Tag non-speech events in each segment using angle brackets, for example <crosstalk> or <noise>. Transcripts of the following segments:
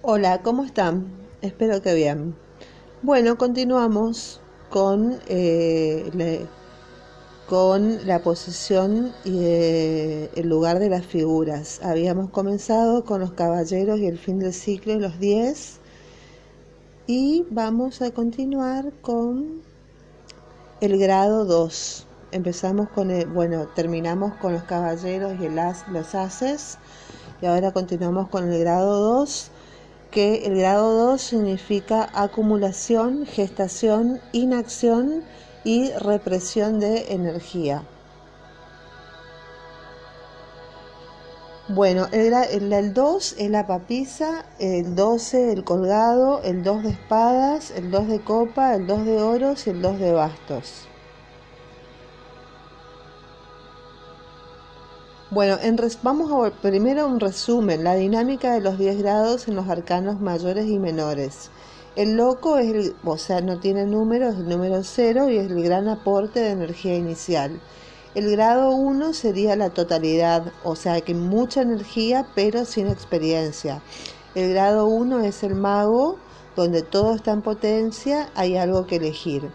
Hola, ¿cómo están? Espero que bien. Bueno, continuamos con, eh, con la posición y eh, el lugar de las figuras. Habíamos comenzado con los caballeros y el fin del ciclo los 10 y vamos a continuar con el grado 2. Empezamos con el, bueno, terminamos con los caballeros y el los haces y ahora continuamos con el grado 2 que el grado 2 significa acumulación, gestación, inacción y represión de energía. Bueno, el, gra- el, el 2 es la papisa, el 12 el colgado, el 2 de espadas, el 2 de copa, el 2 de oros y el 2 de bastos. Bueno, en res- vamos a primero un resumen, la dinámica de los 10 grados en los arcanos mayores y menores. El loco es el, o sea, no tiene número, es el número cero y es el gran aporte de energía inicial. El grado 1 sería la totalidad, o sea, que mucha energía pero sin experiencia. El grado 1 es el mago, donde todo está en potencia, hay algo que elegir.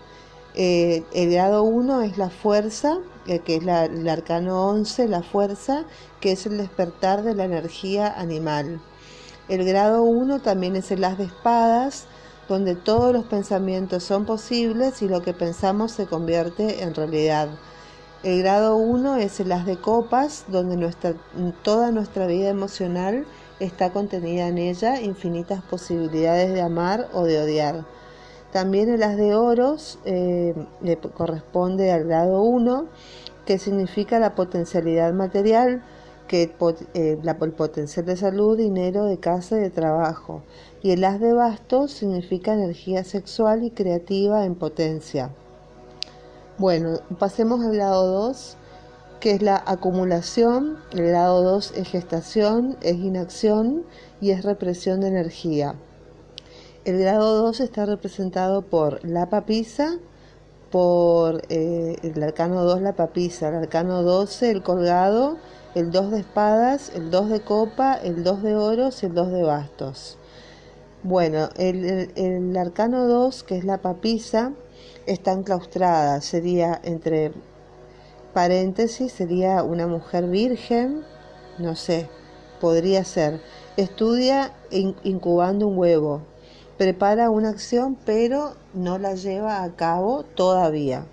Eh, el grado 1 es la fuerza, que es la- el arcano 11, la fuerza, que es el despertar de la energía animal. El grado 1 también es el as de espadas, donde todos los pensamientos son posibles y lo que pensamos se convierte en realidad. El grado 1 es el as de copas, donde nuestra, toda nuestra vida emocional está contenida en ella, infinitas posibilidades de amar o de odiar. También el as de oros eh, le corresponde al grado 1, que significa la potencialidad material, que eh, la- el potencial de salud, dinero, de casa y de trabajo. Y el as de bastos significa energía sexual y creativa en potencia. Bueno, pasemos al grado 2, que es la acumulación. El grado 2 es gestación, es inacción y es represión de energía. El grado 2 está representado por la papisa, por eh, el arcano 2 la papisa, el arcano 12 el colgado, el 2 de espadas, el 2 de copa, el 2 de oros y el 2 de bastos. Bueno, el, el- el arcano 2, que es la papisa, está enclaustrada, sería entre paréntesis, sería una mujer virgen, no sé, podría ser. Estudia in- incubando un huevo, prepara una acción pero no la lleva a cabo todavía.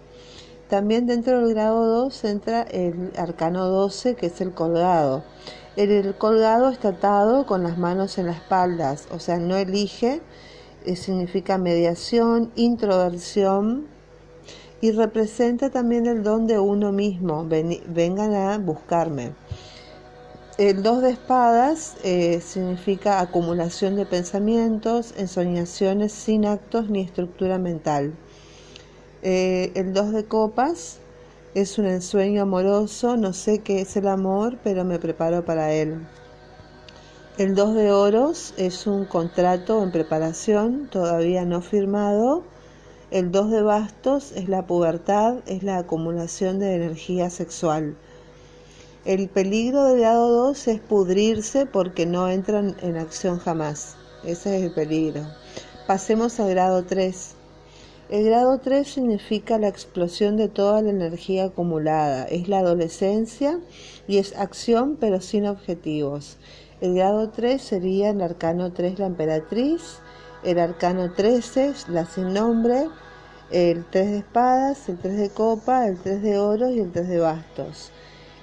También dentro del grado 2 entra el arcano 12, que es el colgado. El, el colgado está atado con las manos en las espaldas, o sea, no elige, eh, significa mediación, introversión y representa también el don de uno mismo. Veni- vengan a buscarme. El 2 de espadas eh, significa acumulación de pensamientos, ensoñaciones sin actos ni estructura mental. Eh, el 2 de copas es un ensueño amoroso, no sé qué es el amor, pero me preparo para él. El 2 de oros es un contrato en preparación, todavía no firmado. El 2 de bastos es la pubertad, es la acumulación de energía sexual. El peligro del grado 2 es pudrirse porque no entran en acción jamás. Ese es el peligro. Pasemos al grado 3. El grado 3 significa la explosión de toda la energía acumulada. Es la adolescencia y es acción pero sin objetivos. El grado 3 sería el arcano 3 la emperatriz, el arcano 13 la sin nombre, el 3 de espadas, el 3 de copa, el 3 de oros y el 3 de bastos.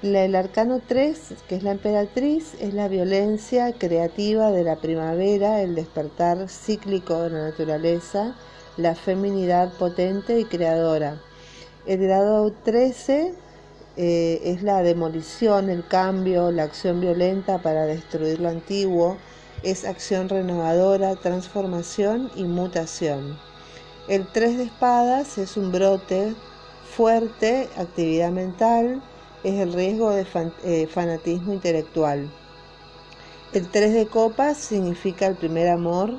El arcano 3, que es la emperatriz, es la violencia creativa de la primavera, el despertar cíclico de la naturaleza, la feminidad potente y creadora. El grado 13 eh, es la demolición, el cambio, la acción violenta para destruir lo antiguo, es acción renovadora, transformación y mutación. El 3 de espadas es un brote fuerte, actividad mental, es el riesgo de eh, fanatismo intelectual. El 3 de copas significa el primer amor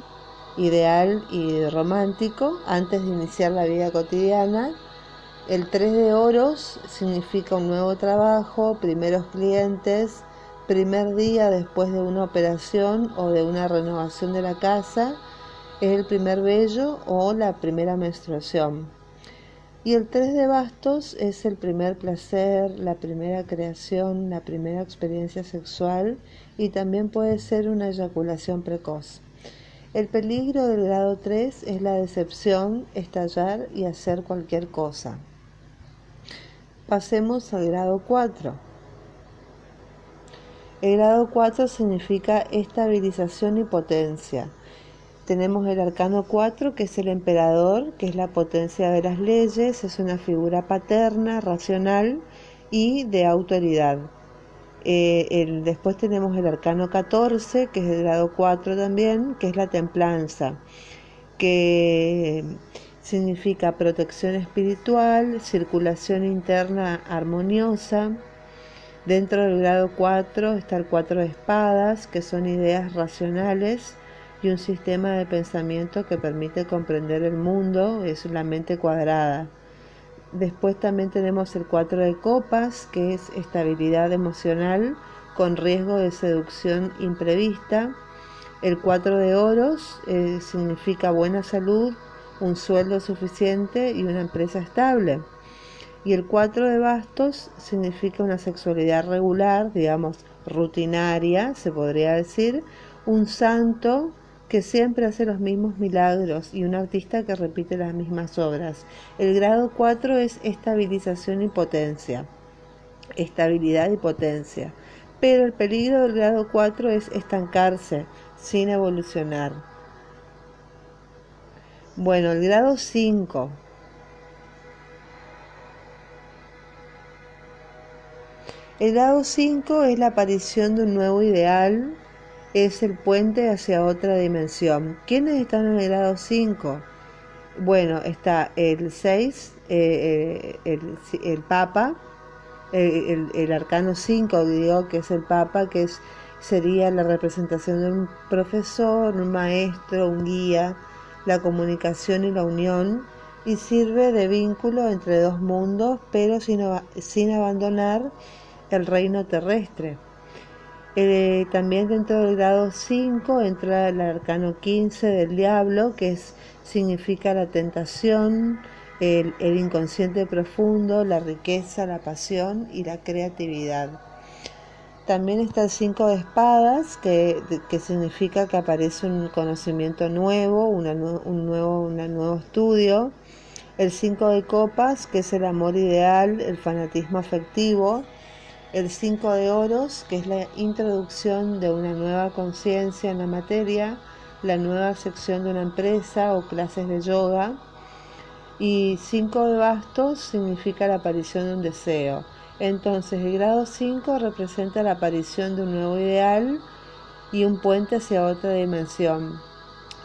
ideal y romántico antes de iniciar la vida cotidiana. El 3 de oros significa un nuevo trabajo, primeros clientes, primer día después de una operación o de una renovación de la casa, es el primer vello o la primera menstruación. Y el 3 de bastos es el primer placer, la primera creación, la primera experiencia sexual y también puede ser una eyaculación precoz. El peligro del grado 3 es la decepción, estallar y hacer cualquier cosa. Pasemos al grado 4. El grado 4 significa estabilización y potencia. Tenemos el arcano 4, que es el emperador, que es la potencia de las leyes, es una figura paterna, racional y de autoridad. Eh, después tenemos el arcano 14, que es el grado 4 también, que es la templanza, que significa protección espiritual, circulación interna armoniosa. Dentro del grado 4 está el 4 de espadas, que son ideas racionales y un sistema de pensamiento que permite comprender el mundo, es la mente cuadrada. Después también tenemos el 4 de copas, que es estabilidad emocional con riesgo de seducción imprevista. El 4 de oros eh, significa buena salud, un sueldo suficiente y una empresa estable. Y el 4 de bastos significa una sexualidad regular, digamos, rutinaria, se podría decir, un santo que siempre hace los mismos milagros y un artista que repite las mismas obras. El grado 4 es estabilización y potencia. Estabilidad y potencia. Pero el peligro del grado 4 es estancarse sin evolucionar. Bueno, el grado 5. El grado 5 es la aparición de un nuevo ideal, es el puente hacia otra dimensión. ¿Quiénes están en el grado 5? Bueno, está el 6, eh, eh, el, Papa, el, el, arcano 5, digo, que es el Papa, que es, sería la representación de un profesor, un maestro, un guía la comunicación y la unión y sirve de vínculo entre dos mundos, pero sin, sin abandonar el reino terrestre. Eh, también dentro del grado 5 entra el arcano 15 del diablo, que significa la tentación, el, inconsciente profundo, la riqueza, la pasión y la creatividad. También está el 5 de espadas, que, significa que aparece un conocimiento nuevo, un, nuevo, un nuevo estudio. El 5 de copas, que es el amor ideal, el fanatismo afectivo. El 5 de oros, que es la introducción de una nueva conciencia en la materia, la nueva sección de una empresa o clases de yoga. Y 5 de bastos significa la aparición de un deseo entonces el grado 5 representa la aparición de un nuevo ideal y un puente hacia otra dimensión.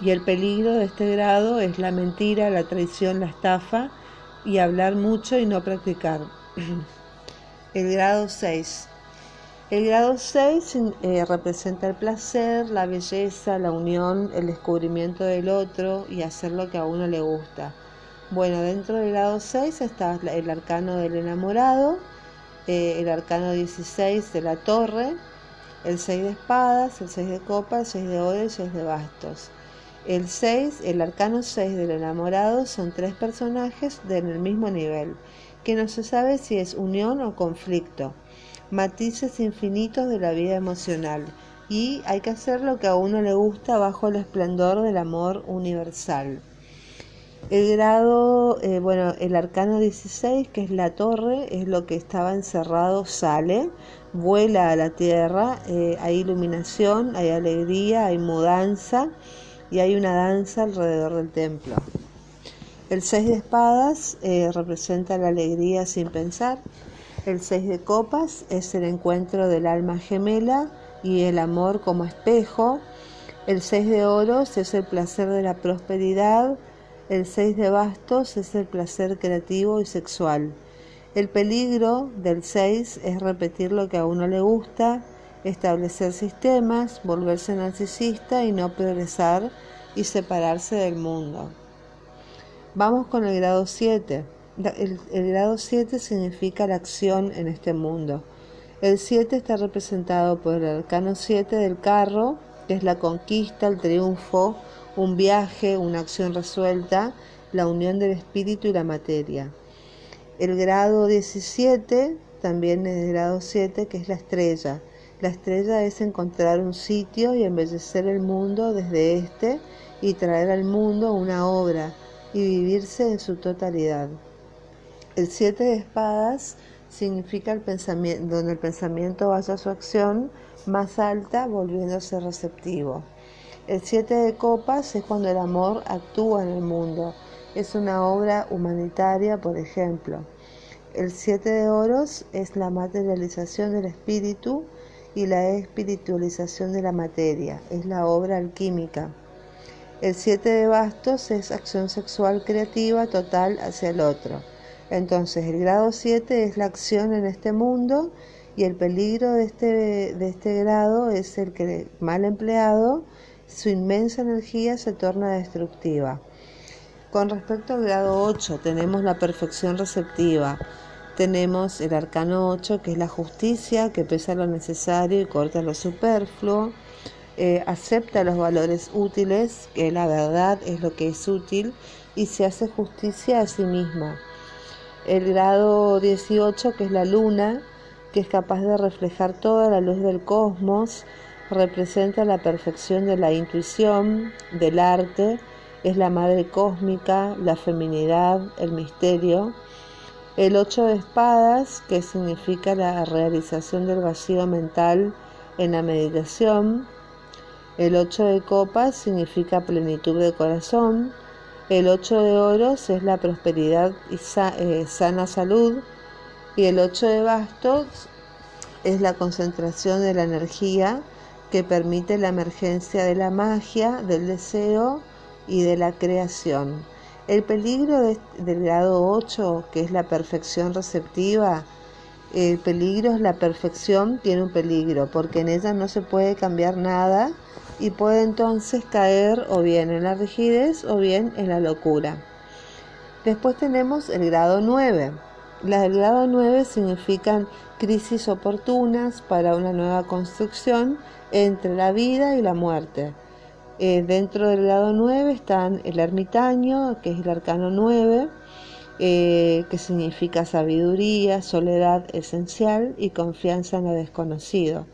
Y el peligro de este grado es la mentira, la traición, la estafa y hablar mucho y no practicar. <clears throat> El grado 6. El grado 6 eh, representa el placer, la belleza, la unión, el descubrimiento del otro y hacer lo que a uno le gusta. Bueno, dentro del grado 6 está el arcano del enamorado, eh, el arcano 16 de la torre, el 6 de espadas, el 6 de copas, el 6 de oro y el 6 de bastos. El 6, el arcano 6 del enamorado son tres personajes en el mismo nivel, que no se sabe si es unión o conflicto, matices infinitos de la vida emocional, y hay que hacer lo que a uno le gusta bajo el esplendor del amor universal. El grado, eh, bueno, el arcano 16, que es la torre, es lo que estaba encerrado, sale, vuela a la tierra, eh, hay iluminación, hay alegría, hay mudanza y hay una danza alrededor del templo. El 6 de espadas eh, representa la alegría sin pensar. El 6 de copas es el encuentro del alma gemela y el amor como espejo. El 6 de oros es el placer de la prosperidad el 6 de bastos es el placer creativo y sexual. El peligro del 6 es repetir lo que a uno le gusta, establecer sistemas, volverse narcisista y no progresar y separarse del mundo. Vamos con el grado 7. El, grado 7 significa la acción en este mundo. El 7 está representado por el arcano 7 del carro, que es la conquista, el triunfo, un viaje, una acción resuelta, la unión del espíritu y la materia. El grado 17 también es el grado 7, que es la estrella. La estrella es encontrar un sitio y embellecer el mundo desde este y traer al mundo una obra y vivirse en su totalidad. El 7 de espadas significa el pensamiento, donde el pensamiento vaya a su acción más alta volviéndose receptivo. El 7 de copas es cuando el amor actúa en el mundo es una obra humanitaria, por ejemplo. El siete de oros es la materialización del espíritu y la espiritualización de la materia, es la obra alquímica. El siete de bastos es acción sexual creativa total hacia el otro. Entonces el grado 7 es la acción en este mundo y el peligro de este, de este grado es el que mal empleado, su inmensa energía se torna destructiva. Con respecto al grado 8, tenemos la perfección receptiva. Tenemos el arcano 8, que es la justicia, que pesa lo necesario y corta lo superfluo. Eh, acepta los valores útiles, que la verdad es lo que es útil, y se hace justicia a sí misma. El grado 18, que es la luna, que es capaz de reflejar toda la luz del cosmos, representa la perfección de la intuición, del arte, es la madre cósmica, la feminidad, el misterio. El ocho de espadas, que significa la realización del vacío mental en la meditación. El ocho de copas significa plenitud de corazón. El ocho de oros es la prosperidad y eh, sana salud. Y el ocho de bastos es la concentración de la energía que permite la emergencia de la magia, del deseo y de la creación. El peligro del grado 8, que es la perfección receptiva, el peligro es la perfección, tiene un peligro, porque en ella no se puede cambiar nada y puede entonces caer o bien en la rigidez o bien en la locura. Después tenemos el grado 9. Las del grado 9 significan crisis oportunas para una nueva construcción entre la vida y la muerte. Eh, dentro del grado 9 están el ermitaño, que es el arcano 9, eh, que significa sabiduría, soledad esencial y confianza en lo desconocido.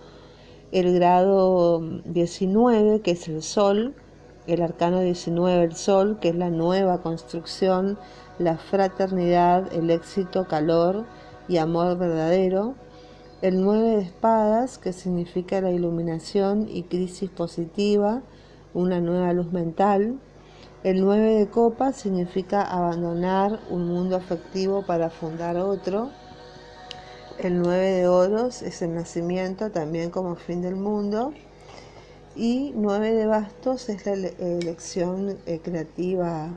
El grado 19, que es el sol, el arcano 19, el sol, que es la nueva construcción, la fraternidad, el éxito, calor y amor verdadero. El 9 de espadas, que significa la iluminación y crisis positiva, una nueva luz mental. El 9 de copas significa abandonar un mundo afectivo para fundar otro. El 9 de oros es el nacimiento también como fin del mundo. Y 9 de bastos es la elección eh, creativa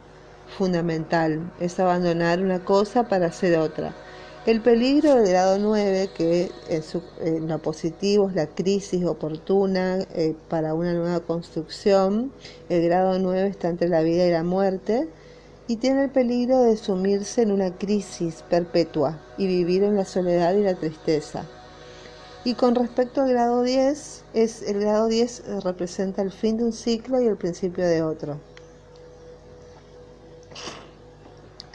fundamental, es abandonar una cosa para hacer otra. El peligro del grado 9, que en, lo positivo es la crisis oportuna eh, para una nueva construcción, el grado 9 está entre la vida y la muerte y tiene el peligro de sumirse en una crisis perpetua y vivir en la soledad y la tristeza. Y con respecto al grado 10, es, el grado 10 representa el fin de un ciclo y el principio de otro.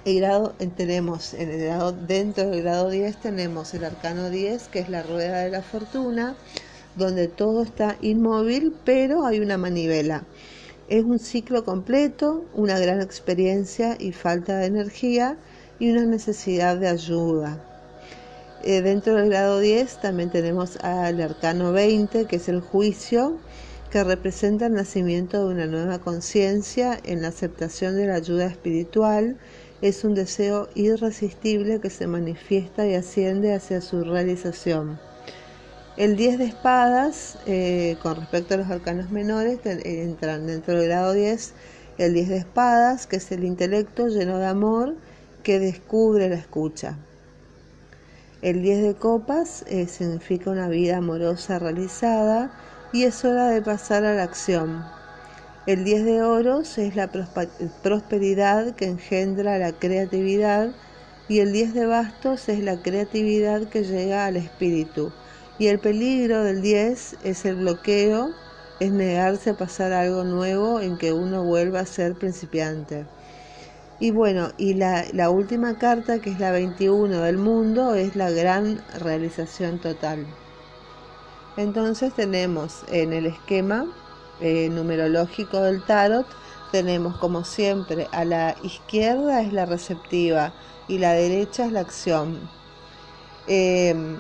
el grado tenemos en el grado dentro del grado 10 tenemos el arcano 10 que es la rueda de la fortuna donde todo está inmóvil pero hay una manivela es un ciclo completo una gran experiencia y falta de energía y una necesidad de ayuda eh, dentro del grado 10 también tenemos al arcano 20 que es el juicio que representa el nacimiento de una nueva conciencia en la aceptación de la ayuda espiritual es un deseo irresistible que se manifiesta y asciende hacia su realización. El 10 de espadas, eh, con respecto a los arcanos menores, entran dentro del grado 10 el 10 de espadas, que es el intelecto lleno de amor que descubre la escucha. El 10 de copas eh, significa una vida amorosa realizada y es hora de pasar a la acción, el 10 de oros es la prosperidad que engendra la creatividad y el 10 de bastos es la creatividad que llega al espíritu. Y el peligro del 10 es el bloqueo, es negarse a pasar algo nuevo en que uno vuelva a ser principiante. Y bueno, y la, última carta, que es la 21 del mundo, es la gran realización total. Entonces tenemos en el esquema eh, numerológico del tarot, tenemos como siempre a la izquierda es la receptiva y la derecha es la acción. Em,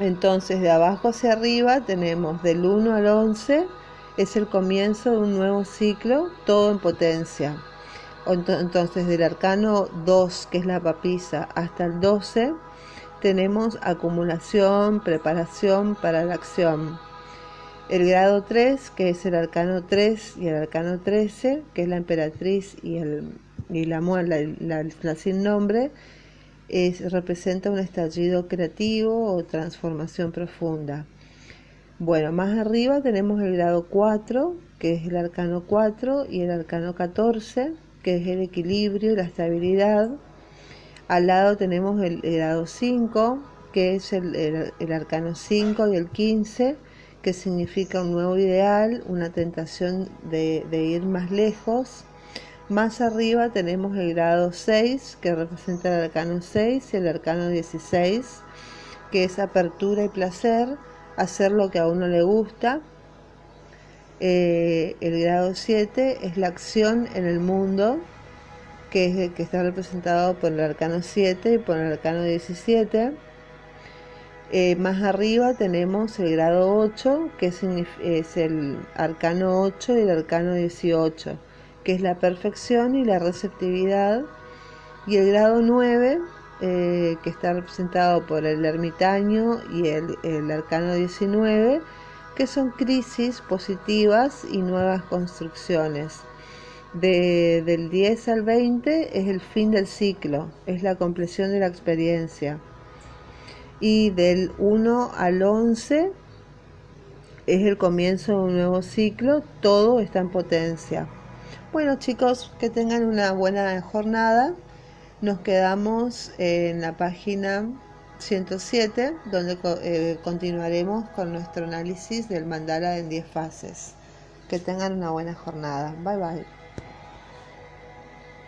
entonces de abajo hacia arriba tenemos del 1 al 11, es el comienzo de un nuevo ciclo, todo en potencia. Entonces del arcano 2, que es la papisa, hasta el 12, tenemos acumulación, preparación para la acción. El grado 3, que es el arcano 3 y el arcano 13, que es la emperatriz y, el, la, la, la, sin nombre, es, representa un estallido creativo o transformación profunda. Bueno, más arriba tenemos el grado 4, que es el arcano 4, y el arcano 14, que es el equilibrio y la estabilidad. Al lado tenemos el, grado 5, que es el, arcano 5 y el 15, que significa un nuevo ideal, una tentación de, de ir más lejos. Más arriba tenemos el grado 6, que representa el arcano 6, y el arcano 16, que es apertura y placer, hacer lo que a uno le gusta. Eh, el grado 7 es la acción en el mundo, que, es, que está representado por el arcano 7 y por el arcano 17. Eh, más arriba tenemos el grado 8, que es, el arcano 8 y el arcano 18, que es la perfección y la receptividad. Y el grado 9, eh, que está representado por el ermitaño y el, el arcano 19, que son crisis positivas y nuevas construcciones del 10 al 20 es el fin del ciclo, es la compleción de la experiencia. Y del 1 al 11 es el comienzo de un nuevo ciclo, todo está en potencia. Bueno chicos, que tengan una buena jornada. Nos quedamos en la página 107, donde eh, continuaremos con nuestro análisis del mandala en 10 fases. Que tengan una buena jornada. Bye bye.